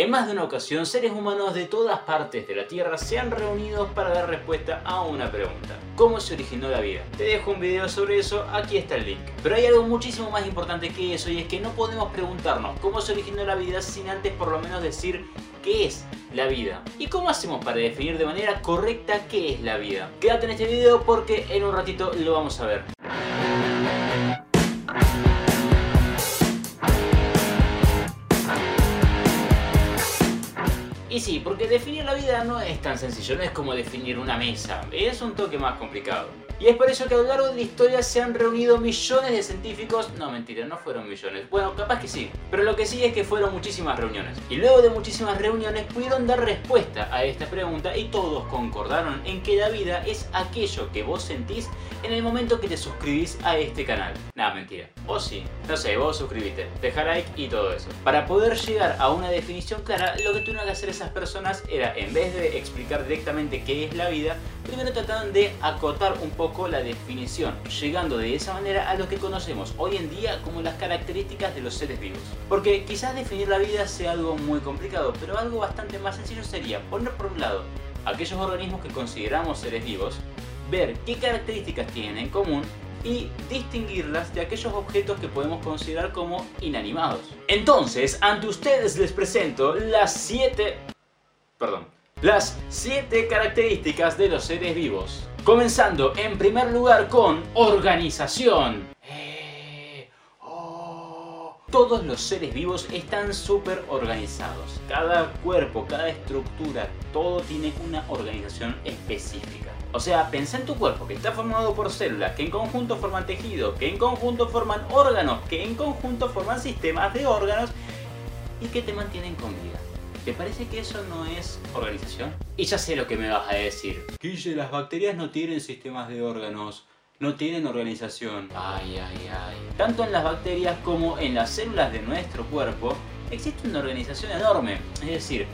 En más de una ocasión, seres humanos de todas partes de la Tierra se han reunido para dar respuesta a una pregunta. ¿Cómo se originó la vida? Te dejo un video sobre eso, aquí está el link. Pero hay algo muchísimo más importante que eso y es que no podemos preguntarnos cómo se originó la vida sin antes por lo menos decir qué es la vida. ¿Y cómo hacemos para definir de manera correcta qué es la vida? Quédate en este video porque en un ratito lo vamos a ver. Y sí, porque definir la vida no es tan sencillo, no es como definir una mesa, es un toque más complicado. Y es por eso que a lo largo de la historia se han reunido millones de científicos. No, mentira, no fueron millones. Bueno, capaz que sí. Pero lo que sí es que fueron muchísimas reuniones. Y luego de muchísimas reuniones pudieron dar respuesta a esta pregunta y todos concordaron en que la vida es aquello que vos sentís en el momento que te suscribís a este canal. Nada, mentira. O sí. No sé, vos suscribiste, deja like y todo eso. Para poder llegar a una definición clara, lo que tuvieron que hacer esas personas era, en vez de explicar directamente qué es la vida, primero trataron de acotar un poco la definición, llegando de esa manera a lo que conocemos hoy en día como las características de los seres vivos. Porque quizás definir la vida sea algo muy complicado, pero algo bastante más sencillo sería poner por un lado aquellos organismos que consideramos seres vivos, ver qué características tienen en común y distinguirlas de aquellos objetos que podemos considerar como inanimados. Entonces, ante ustedes les presento las 7... Perdón. Las 7 características de los seres vivos. Comenzando en primer lugar con organización. Eh, oh. Todos los seres vivos están súper organizados. Cada cuerpo, cada estructura, todo tiene una organización específica. O sea, pensá en tu cuerpo que está formado por células que en conjunto forman tejido, que en conjunto forman órganos, que en conjunto forman sistemas de órganos y que te mantienen con vida. ¿Te parece que eso no es organización? Y ya sé lo que me vas a decir. Guille, las bacterias no tienen sistemas de órganos, no tienen organización. Ay, ay, ay. Tanto en las bacterias como en las células de nuestro cuerpo existe una organización enorme. Es decir,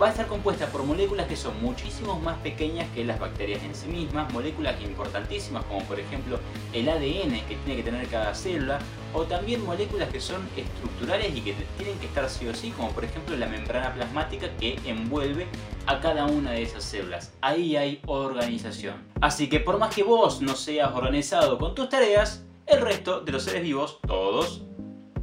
va a estar compuesta por moléculas que son muchísimo más pequeñas que las bacterias en sí mismas, moléculas importantísimas como por ejemplo el ADN que tiene que tener cada célula, o también moléculas que son estructurales y que tienen que estar sí o sí, como por ejemplo la membrana plasmática que envuelve a cada una de esas células. Ahí hay organización. Así que por más que vos no seas organizado con tus tareas, el resto de los seres vivos, todos,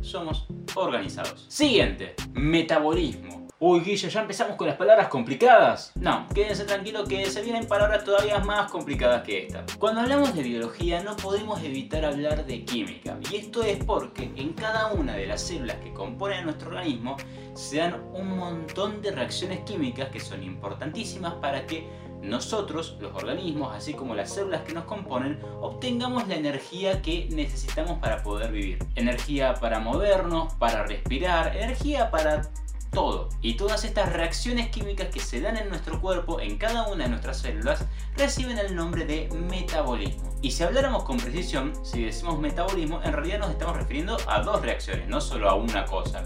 somos organizados. Siguiente, metabolismo. Uy, Guille, ya empezamos con las palabras complicadas. No, quédense tranquilos que se vienen palabras todavía más complicadas que esta. Cuando hablamos de biología no podemos evitar hablar de química. Y esto es porque en cada una de las células que componen nuestro organismo se dan un montón de reacciones químicas que son importantísimas para que nosotros, los organismos, así como las células que nos componen, obtengamos la energía que necesitamos para poder vivir. Energía para movernos, para respirar, energía para todo. Y todas estas reacciones químicas que se dan en nuestro cuerpo, en cada una de nuestras células, reciben el nombre de metabolismo. Y si habláramos con precisión, si decimos metabolismo, en realidad nos estamos refiriendo a dos reacciones, no solo a una cosa.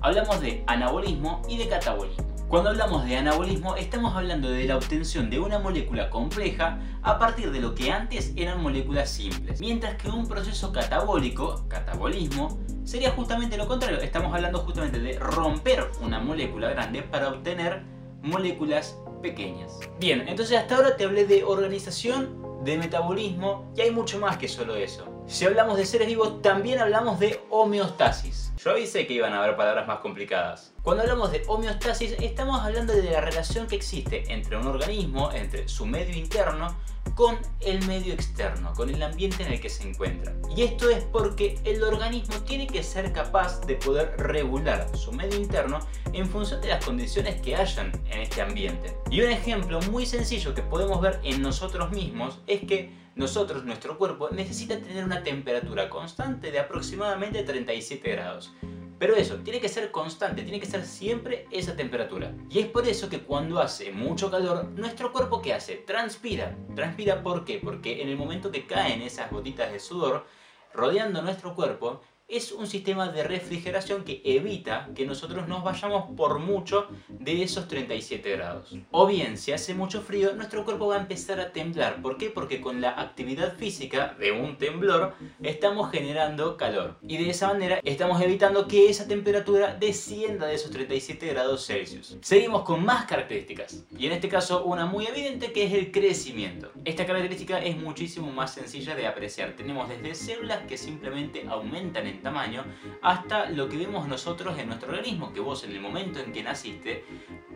Hablamos de anabolismo y de catabolismo. Cuando hablamos de anabolismo estamos hablando de la obtención de una molécula compleja a partir de lo que antes eran moléculas simples. Mientras que un proceso catabólico, catabolismo, sería justamente lo contrario. Estamos hablando justamente de romper una molécula grande para obtener moléculas pequeñas. Bien, entonces hasta ahora te hablé de organización, de metabolismo y hay mucho más que solo eso. Si hablamos de seres vivos, también hablamos de homeostasis. Yo avisé que iban a haber palabras más complicadas. Cuando hablamos de homeostasis, estamos hablando de la relación que existe entre un organismo, entre su medio interno, con el medio externo, con el ambiente en el que se encuentra. Y esto es porque el organismo tiene que ser capaz de poder regular su medio interno en función de las condiciones que hayan en este ambiente. Y un ejemplo muy sencillo que podemos ver en nosotros mismos es que nosotros, nuestro cuerpo, necesita tener una temperatura constante de aproximadamente 37 grados. Pero eso, tiene que ser constante, tiene que ser siempre esa temperatura. Y es por eso que cuando hace mucho calor, nuestro cuerpo ¿qué hace? Transpira. ¿Transpira por qué? Porque en el momento que caen esas gotitas de sudor, rodeando nuestro cuerpo, es un sistema de refrigeración que evita que nosotros nos vayamos por mucho de esos 37 grados. O bien, si hace mucho frío, nuestro cuerpo va a empezar a temblar. ¿Por qué? Porque con la actividad física de un temblor estamos generando calor. Y de esa manera estamos evitando que esa temperatura descienda de esos 37 grados Celsius. Seguimos con más características. Y en este caso una muy evidente que es el crecimiento. Esta característica es muchísimo más sencilla de apreciar. Tenemos desde células que simplemente aumentan en tamaño hasta lo que vemos nosotros en nuestro organismo, que vos en el momento en que naciste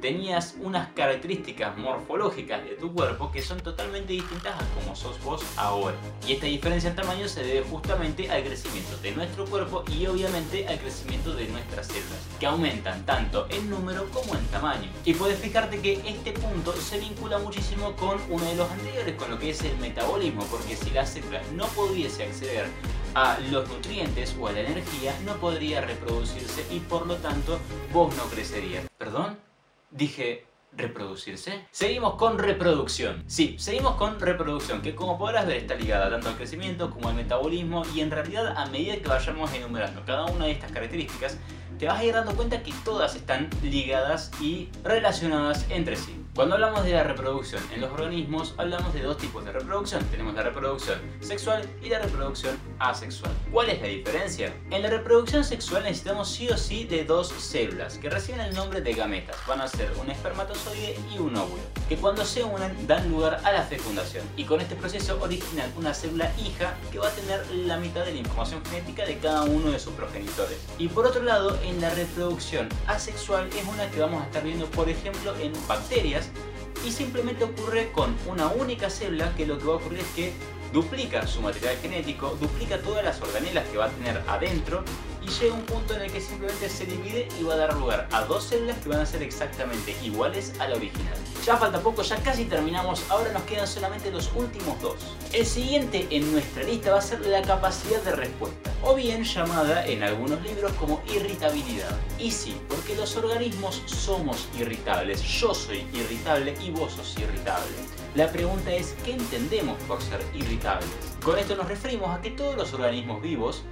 tenías unas características morfológicas de tu cuerpo que son totalmente distintas a como sos vos ahora. Y esta diferencia en tamaño se debe justamente al crecimiento de nuestro cuerpo y obviamente al crecimiento de nuestras células, que aumentan tanto en número como en tamaño. Y puedes fijarte que este punto se vincula muchísimo con uno de los anteriores, con lo que es el metabolismo, porque si la célula no pudiese acceder a los nutrientes o a la energía, no podría reproducirse y por lo tanto vos no crecerías. ¿Perdón? Dije, reproducirse. Seguimos con reproducción. Sí, seguimos con reproducción, que como podrás ver está ligada tanto al crecimiento como al metabolismo y en realidad a medida que vayamos enumerando cada una de estas características, te vas a ir dando cuenta que todas están ligadas y relacionadas entre sí. Cuando hablamos de la reproducción en los organismos, hablamos de dos tipos de reproducción. Tenemos la reproducción sexual y la reproducción asexual. ¿Cuál es la diferencia? En la reproducción sexual necesitamos sí o sí de dos células que reciben el nombre de gametas. Van a ser un espermatozoide y un óvulo, que cuando se unen dan lugar a la fecundación. Y con este proceso originan una célula hija que va a tener la mitad de la información genética de cada uno de sus progenitores. Y por otro lado, en la reproducción asexual es una que vamos a estar viendo, por ejemplo, en bacterias y simplemente ocurre con una única célula que lo que va a ocurrir es que duplica su material genético, duplica todas las organelas que va a tener adentro y llega un punto en el que simplemente se divide y va a dar lugar a dos células que van a ser exactamente iguales a la original. Ya falta poco, ya casi terminamos, ahora nos quedan solamente los últimos dos. El siguiente en nuestra lista va a ser la capacidad de respuesta, o bien llamada en algunos libros como irritabilidad. Y sí, porque los organismos somos irritables, yo soy irritable y vos sos irritable. La pregunta es, ¿qué entendemos por ser Con esto nos referimos a que todos los organismos vivos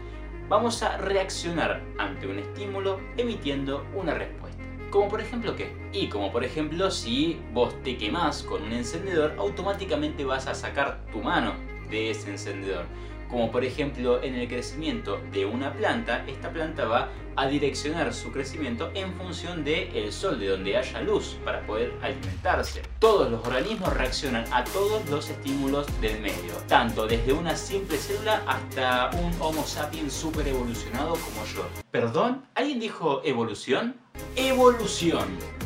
vamos a reaccionar ante un estímulo emitiendo una respuesta. Como por ejemplo qué? Y como por ejemplo si vos te quemás con un encendedor, automáticamente vas a sacar tu mano de ese encendedor como por ejemplo en el crecimiento de una planta, esta planta va a direccionar su crecimiento en función del sol, de donde haya luz para poder alimentarse. Todos los organismos reaccionan a todos los estímulos del medio, tanto desde una simple célula hasta un Homo sapiens super evolucionado como yo. ¿Perdón? ¿Alguien dijo evolución? Evolución.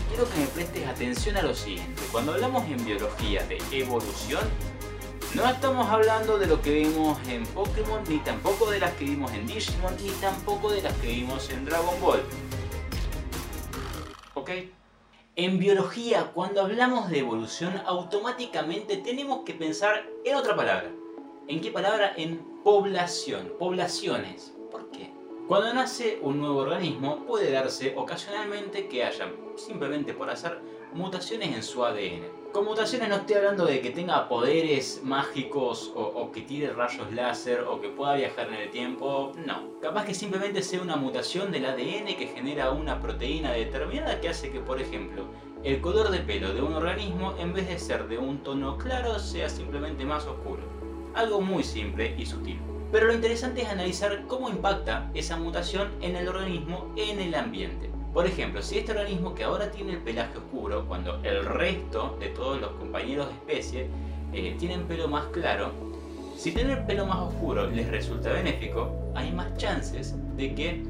Quiero que me prestes atención a lo siguiente. Cuando hablamos en biología de evolución, no estamos hablando de lo que vimos en Pokémon, ni tampoco de las que vimos en Digimon, ni tampoco de las que vimos en Dragon Ball. ¿Ok? En biología, cuando hablamos de evolución, automáticamente tenemos que pensar en otra palabra. ¿En qué palabra? En población, poblaciones. ¿Por qué? Cuando nace un nuevo organismo, puede darse ocasionalmente que haya, simplemente por hacer, mutaciones en su ADN. Con mutaciones no estoy hablando de que tenga poderes mágicos o, que tire rayos láser o que pueda viajar en el tiempo, no. Capaz que simplemente sea una mutación del ADN que genera una proteína determinada que hace que, por ejemplo, el color de pelo de un organismo en vez de ser de un tono claro sea simplemente más oscuro. Algo muy simple y sutil. Pero lo interesante es analizar cómo impacta esa mutación en el organismo en el ambiente. Por ejemplo, si este organismo que ahora tiene el pelaje oscuro, cuando el resto de todos los compañeros de especie eh, tienen pelo más claro, si tener pelo más oscuro les resulta benéfico, hay más chances de que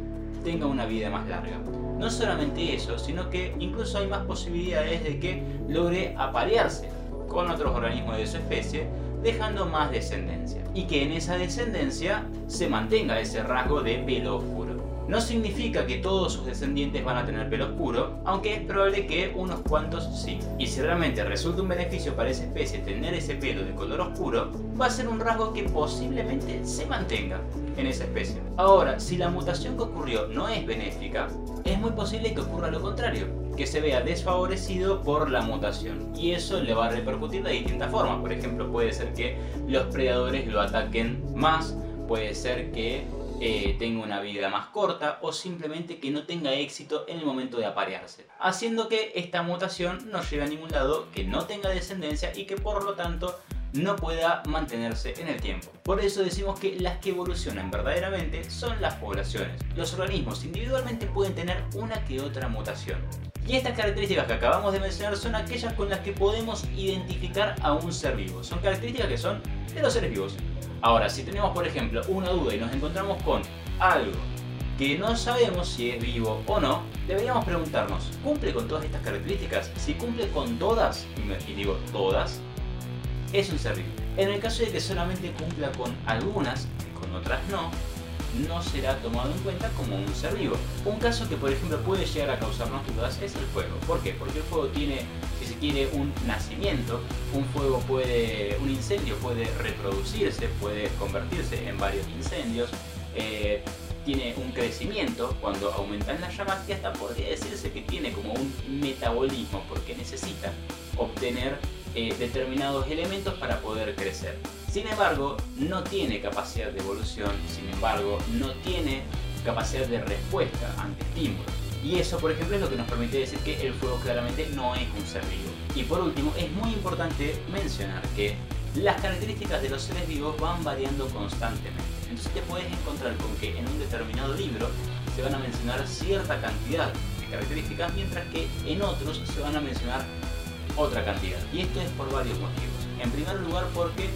tenga una vida más larga. No solamente eso, sino que incluso hay más posibilidades de que logre aparearse con otros organismos de su especie, dejando más descendencia. Y que en esa descendencia se mantenga ese rasgo de pelo oscuro. No significa que todos sus descendientes van a tener pelo oscuro, aunque es probable que unos cuantos sí. Y si realmente resulta un beneficio para esa especie tener ese pelo de color oscuro, va a ser un rasgo que posiblemente se mantenga en esa especie. Ahora, si la mutación que ocurrió no es benéfica, es muy posible que ocurra lo contrario, que se vea desfavorecido por la mutación. Y eso le va a repercutir de distintas formas. Por ejemplo, puede ser que los predadores lo ataquen más, puede ser que eh, tenga una vida más corta o simplemente que no tenga éxito en el momento de aparearse, haciendo que esta mutación no llegue a ningún lado, que no tenga descendencia y que por lo tanto no pueda mantenerse en el tiempo. Por eso decimos que las que evolucionan verdaderamente son las poblaciones. Los organismos individualmente pueden tener una que otra mutación. Y estas características que acabamos de mencionar son aquellas con las que podemos identificar a un ser vivo. Son características que son de los seres vivos. Ahora, si tenemos por ejemplo una duda y nos encontramos con algo que no sabemos si es vivo o no, deberíamos preguntarnos, ¿cumple con todas estas características? Si cumple con todas, y digo todas, es un ser vivo. En el caso de que solamente cumpla con algunas y con otras no, no será tomado en cuenta como un ser vivo. Un caso que por ejemplo puede llegar a causarnos dudas es el fuego. ¿Por qué? Porque el fuego tiene, si se quiere, un nacimiento, un fuego puede, un incendio puede reproducirse, puede convertirse en varios incendios, eh, tiene un crecimiento cuando aumentan las llamas y hasta podría decirse que tiene como un metabolismo porque necesita obtener eh, determinados elementos para poder crecer. Sin embargo, no tiene capacidad de evolución, sin embargo, no tiene capacidad de respuesta ante estímulos. Y eso, por ejemplo, es lo que nos permite decir que el fuego claramente no es un ser vivo. Y por último, es muy importante mencionar que las características de los seres vivos van variando constantemente. Entonces te puedes encontrar con que en un determinado libro se van a mencionar cierta cantidad de características, mientras que en otros se van a mencionar otra cantidad. Y esto es por varios motivos. En primer lugar porque,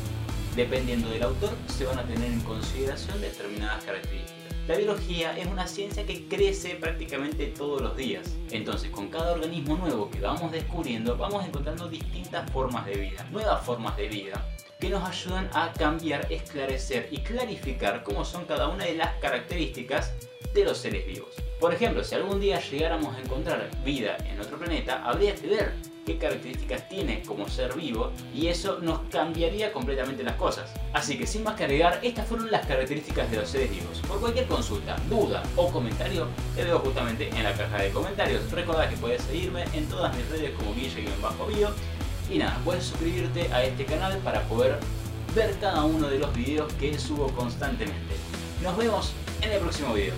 dependiendo del autor, se van a tener en consideración determinadas características. La biología es una ciencia que crece prácticamente todos los días. Entonces, con cada organismo nuevo que vamos descubriendo, vamos encontrando distintas formas de vida, nuevas formas de vida, que nos ayudan a cambiar, esclarecer y clarificar cómo son cada una de las características de los seres vivos. Por ejemplo, si algún día llegáramos a encontrar vida en otro planeta, habría que ver qué características tiene como ser vivo y eso nos cambiaría completamente las cosas. Así que sin más que agregar, estas fueron las características de los seres vivos. Por cualquier consulta, duda o comentario, te dejo justamente en la caja de comentarios. Recuerda que puedes seguirme en todas mis redes como Guille-Bio y nada, puedes suscribirte a este canal para poder ver cada uno de los videos que subo constantemente. Nos vemos en el próximo video.